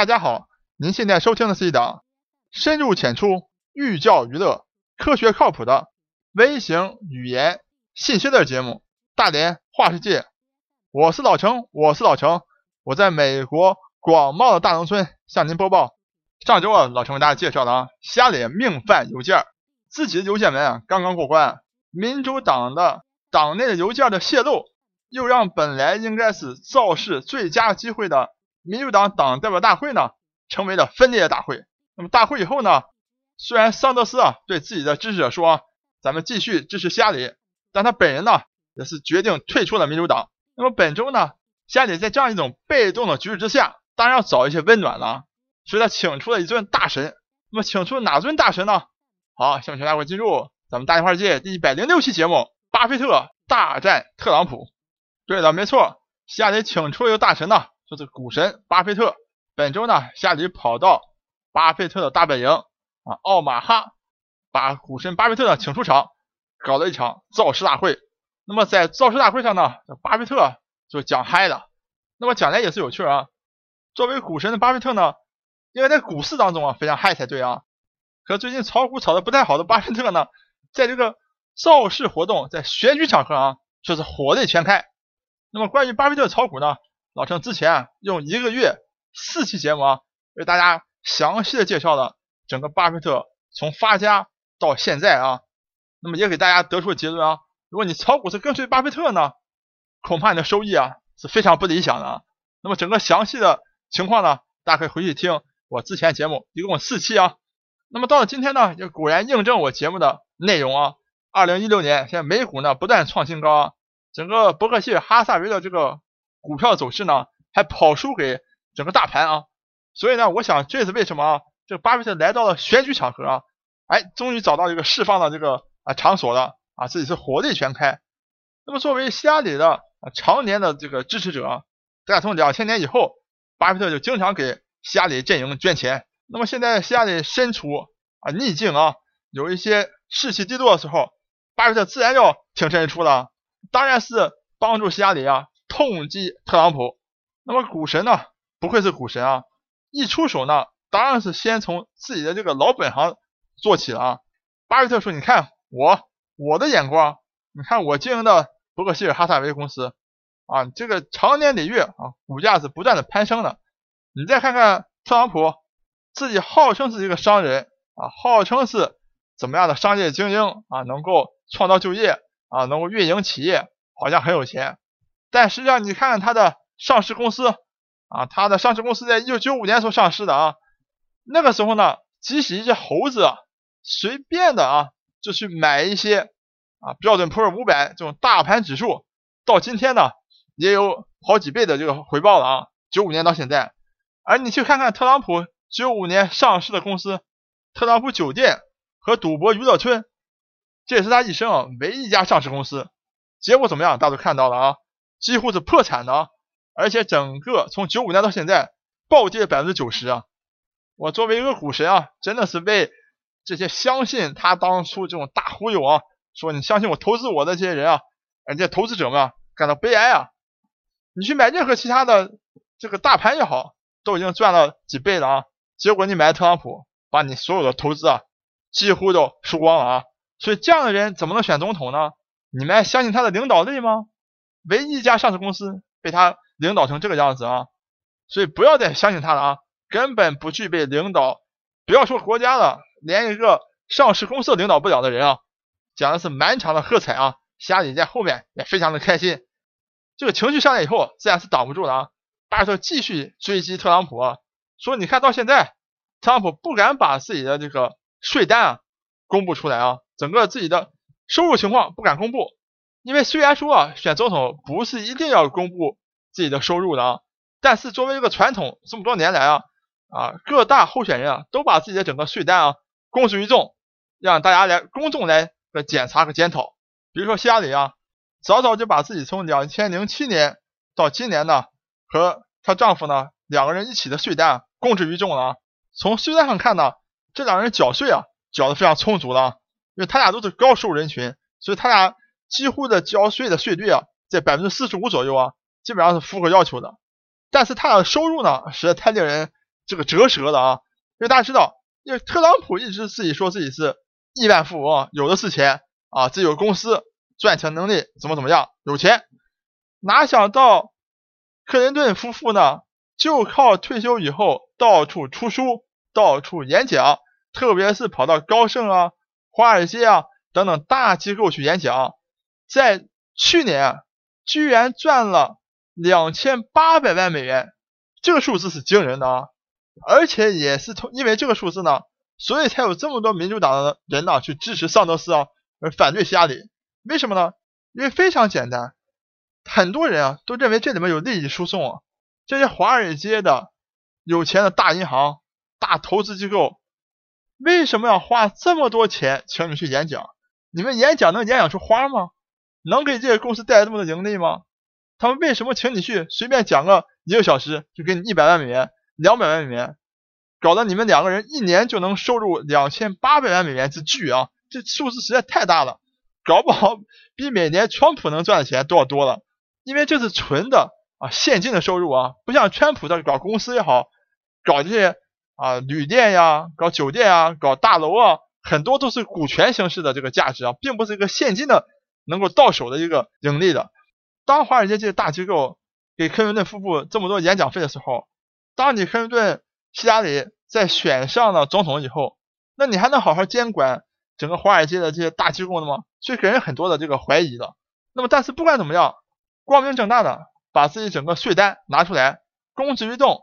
大家好，您现在收听的是一档深入浅出、寓教于乐、科学靠谱的微型语言信息类节目《大连话世界》。我是老程，我是老程，我在美国广袤的大农村向您播报。上周啊，老程为大家介绍了啊，瞎里命犯邮件，自己的邮件门啊刚刚过关，民主党的党内的邮件的泄露。又让本来应该是造势最佳机会的民主党党代表大会呢，成为了分裂大会。那么大会以后呢，虽然桑德斯啊对自己的支持者说，咱们继续支持希拉里，但他本人呢也是决定退出了民主党。那么本周呢，希拉里在这样一种被动的局势之下，当然要找一些温暖了，所以他请出了一尊大神。那么请出哪尊大神呢？好，下面请大家进入咱们大话界第一百零六期节目：巴菲特大战特朗普。对的，没错，夏里请出了一个大神呢，就是股神巴菲特。本周呢，夏里跑到巴菲特的大本营啊奥马哈，把股神巴菲特呢请出场，搞了一场造势大会。那么在造势大会上呢，巴菲特就讲嗨了。那么讲来也是有趣啊。作为股神的巴菲特呢，因为在股市当中啊非常嗨才对啊。可最近炒股炒的不太好的巴菲特呢，在这个造势活动，在选举场合啊，却是火力全开。那么关于巴菲特炒股呢，老陈之前啊用一个月四期节目啊，为大家详细的介绍了整个巴菲特从发家到现在啊，那么也给大家得出结论啊，如果你炒股是跟随巴菲特呢，恐怕你的收益啊是非常不理想的啊。那么整个详细的情况呢，大家可以回去听我之前节目，一共四期啊。那么到了今天呢，就果然印证我节目的内容啊，二零一六年现在美股呢不断创新高啊。整个伯克希尔哈萨维的这个股票走势呢，还跑输给整个大盘啊，所以呢，我想这是为什么啊？这个巴菲特来到了选举场合啊，哎，终于找到一个释放的这个啊场所了啊，自己是火力全开。那么作为希拉里的啊常年的这个支持者，大家从两千年以后，巴菲特就经常给希拉里阵营捐钱。那么现在希拉里身处啊逆境啊，有一些士气低落的时候，巴菲特自然要挺身而出了。当然是帮助希拉里啊痛击特朗普。那么股神呢，不愧是股神啊，一出手呢，当然是先从自己的这个老本行做起了啊。巴菲特说：“你看我我的眼光，你看我经营的伯克希尔哈萨维公司啊，这个长年累月啊，股价是不断的攀升的。你再看看特朗普，自己号称是一个商人啊，号称是怎么样的商业精英啊，能够创造就业。”啊，能够运营企业好像很有钱，但实际上你看看他的上市公司啊，他的上市公司在一九九五年所上市的啊，那个时候呢，即使一只猴子啊随便的啊就去买一些啊标准普尔五百这种大盘指数，到今天呢也有好几倍的这个回报了啊，九五年到现在，而你去看看特朗普九五年上市的公司，特朗普酒店和赌博娱乐村。这也是他一生啊唯一一家上市公司，结果怎么样？大家都看到了啊，几乎是破产的啊，而且整个从九五年到现在暴跌百分之九十啊！我作为一个股神啊，真的是为这些相信他当初这种大忽悠啊，说你相信我投资我的这些人啊，而且投资者们啊感到悲哀啊！你去买任何其他的这个大盘也好，都已经赚了几倍了啊，结果你买特朗普，把你所有的投资啊几乎都输光了啊！所以这样的人怎么能选总统呢？你们还相信他的领导力吗？唯一一家上市公司被他领导成这个样子啊！所以不要再相信他了啊！根本不具备领导，不要说国家了，连一个上市公司领导不了的人啊！讲的是满场的喝彩啊！夏里在后面也非常的开心。这个情绪上来以后，自然是挡不住的啊！巴特继续追击特朗普，啊，说你看到现在，特朗普不敢把自己的这个税单啊公布出来啊！整个自己的收入情况不敢公布，因为虽然说啊选总统不是一定要公布自己的收入的啊，但是作为一个传统，这么多年来啊啊各大候选人啊都把自己的整个税单啊公之于众，让大家来公众来个检查和检讨。比如说希拉里啊，早早就把自己从两千零七年到今年呢和她丈夫呢两个人一起的税单公之于众了啊。从税单上看呢，这两人缴税啊缴的非常充足了。因为他俩都是高收入人群，所以他俩几乎的交税的税率啊，在百分之四十五左右啊，基本上是符合要求的。但是他的收入呢，实在太令人这个折舌了啊。因为大家知道，因为特朗普一直自己说自己是亿万富翁，有的是钱啊，自己有公司，赚钱能力怎么怎么样，有钱。哪想到克林顿夫妇呢，就靠退休以后到处出书、到处演讲，特别是跑到高盛啊、华尔街啊等等大机构去演讲，在去年啊居然赚了两千八百万美元，这个数字是惊人的啊！而且也是通，因为这个数字呢，所以才有这么多民主党的人呢去支持桑德斯啊，而反对希拉里。为什么呢？因为非常简单，很多人啊都认为这里面有利益输送啊。这些华尔街的有钱的大银行、大投资机构，为什么要花这么多钱请你去演讲？你们演讲能演讲出花吗？能给这些公司带来这么多盈利吗？他们为什么请你去随便讲个一个小时就给你一百万美元？两百万美元，搞得你们两个人一年就能收入两千八百万美元之巨啊！这数字实在太大了，搞不好比每年川普能赚的钱都要多了。因为这是纯的啊现金的收入啊，不像川普的搞公司也好，搞这些啊旅店呀、搞酒店啊、搞大楼啊，很多都是股权形式的这个价值啊，并不是一个现金的能够到手的一个盈利的。当华尔街这些大机构给克林顿夫妇这么多演讲费的时候，当你克林顿、希拉里在选上了总统以后，那你还能好好监管整个华尔街的这些大机构的吗？所以给人很多的这个怀疑的。那么，但是不管怎么样，光明正大的把自己整个税单拿出来公之于众，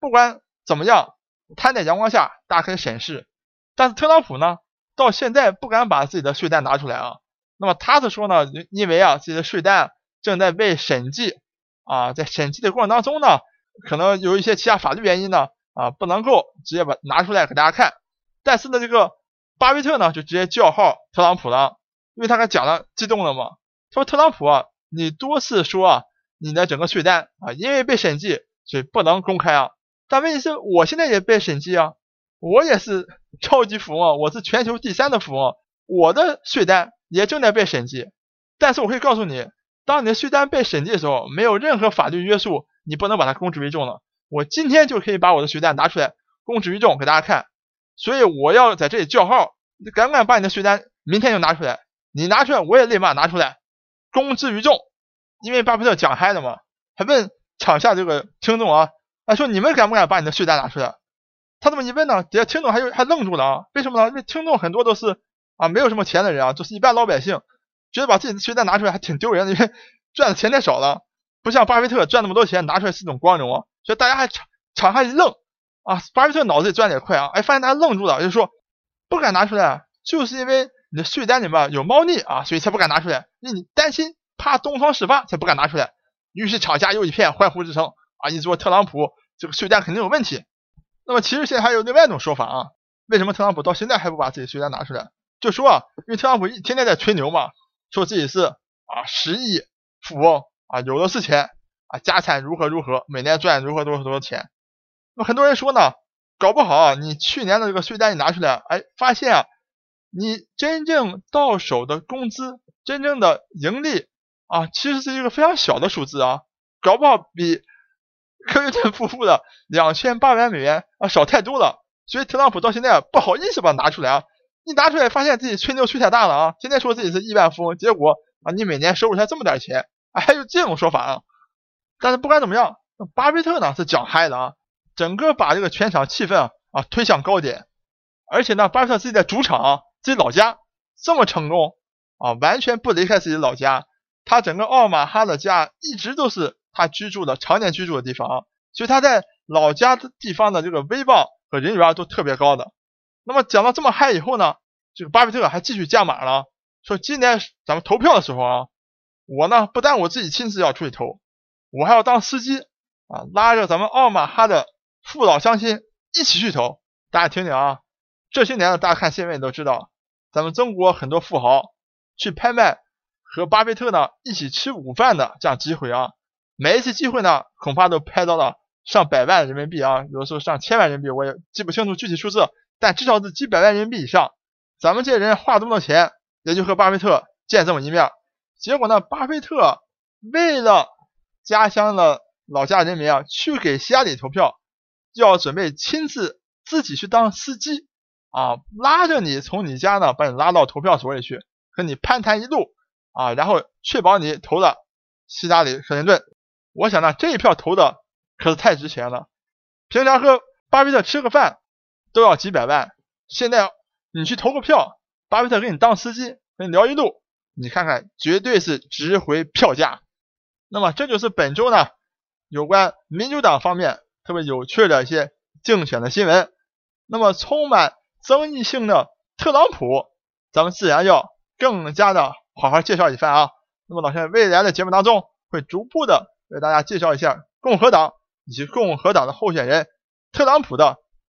不管怎么样摊在阳光下，大家可以审视。但是特朗普呢，到现在不敢把自己的税单拿出来啊。那么他是说呢，因为啊自己的税单正在被审计啊，在审计的过程当中呢。可能有一些其他法律原因呢，啊，不能够直接把拿出来给大家看。但是呢，这个巴菲特呢，就直接叫号特朗普了，因为他刚讲了，激动了嘛。他说：“特朗普啊，你多次说啊，你的整个税单啊，因为被审计，所以不能公开啊。但问题是，我现在也被审计啊，我也是 超级富翁，我是全球第三的富翁，我的税单也正在被审计。但是我可以告诉你，当你的税单被审计的时候，没有任何法律约束。”你不能把它公之于众了。我今天就可以把我的税单拿出来公之于众给大家看，所以我要在这里叫号。你敢不敢把你的税单明天就拿出来？你拿出来，我也立马拿出来公之于众。因为巴菲特讲嗨了嘛，还问场下这个听众啊，他说你们敢不敢把你的税单拿出来？他这么一问呢，底下听众还有还愣住了啊？为什么呢？因为听众很多都是啊没有什么钱的人啊，就是一般老百姓，觉得把自己的税单拿出来还挺丢人的，因为 赚的钱太少了。不像巴菲特赚那么多钱拿出来是一种光荣啊，所以大家还场场下一愣啊，巴菲特脑子里转得也快啊，哎，发现大家愣住了，就说不敢拿出来，就是因为你的税单里面有猫腻啊，所以才不敢拿出来，因为你担心怕东窗事发才不敢拿出来。于是场下又一片欢呼之声啊，一说特朗普这个税单肯定有问题。那么其实现在还有另外一种说法啊，为什么特朗普到现在还不把自己税单拿出来？就说啊，因为特朗普一天天在吹牛嘛，说自己是啊十亿富翁。啊，有的是钱啊，家产如何如何，每年赚如何多少多少钱。那很多人说呢，搞不好你去年的这个税单你拿出来，哎，发现啊，你真正到手的工资，真正的盈利啊，其实是一个非常小的数字啊，搞不好比科林顿夫妇的两千八百美元啊少太多了。所以特朗普到现在不好意思把它拿出来啊，你拿出来发现自己吹牛吹太大了啊，天天说自己是亿万富翁，结果啊，你每年收入才这么点钱。还有这种说法啊，但是不管怎么样，巴菲特呢是讲嗨的啊，整个把这个全场气氛啊啊推向高点，而且呢，巴菲特自己在主场自己老家这么成功啊，完全不离开自己老家，他整个奥马哈的家一直都是他居住的常年居住的地方，所以他在老家的地方的这个威望和人缘都特别高的。那么讲到这么嗨以后呢，这个巴菲特还继续加码了，说今年咱们投票的时候啊。我呢，不但我自己亲自要出去投，我还要当司机啊，拉着咱们奥马哈的父老乡亲一起去投。大家听听啊，这些年呢，大家看新闻也都知道，咱们中国很多富豪去拍卖和巴菲特呢一起吃午饭的这样机会啊，每一次机会呢，恐怕都拍到了上百万人民币啊，有的时候上千万人民币，我也记不清楚具体数字，但至少是几百万人民币以上。咱们这些人花这么多钱，也就和巴菲特见这么一面。结果呢？巴菲特为了家乡的老家人民啊，去给希拉里投票，要准备亲自自己去当司机啊，拉着你从你家呢把你拉到投票所里去，和你攀谈一路啊，然后确保你投了希拉里·克林顿。我想呢，这一票投的可是太值钱了，平常和巴菲特吃个饭都要几百万，现在你去投个票，巴菲特给你当司机，跟你聊一路，你看看，绝对是值回票价。那么这就是本周呢有关民主党方面特别有趣的一些竞选的新闻。那么充满争议性的特朗普，咱们自然要更加的好好介绍一番啊。那么老师未来的节目当中会逐步的。为大家介绍一下共和党以及共和党的候选人特朗普的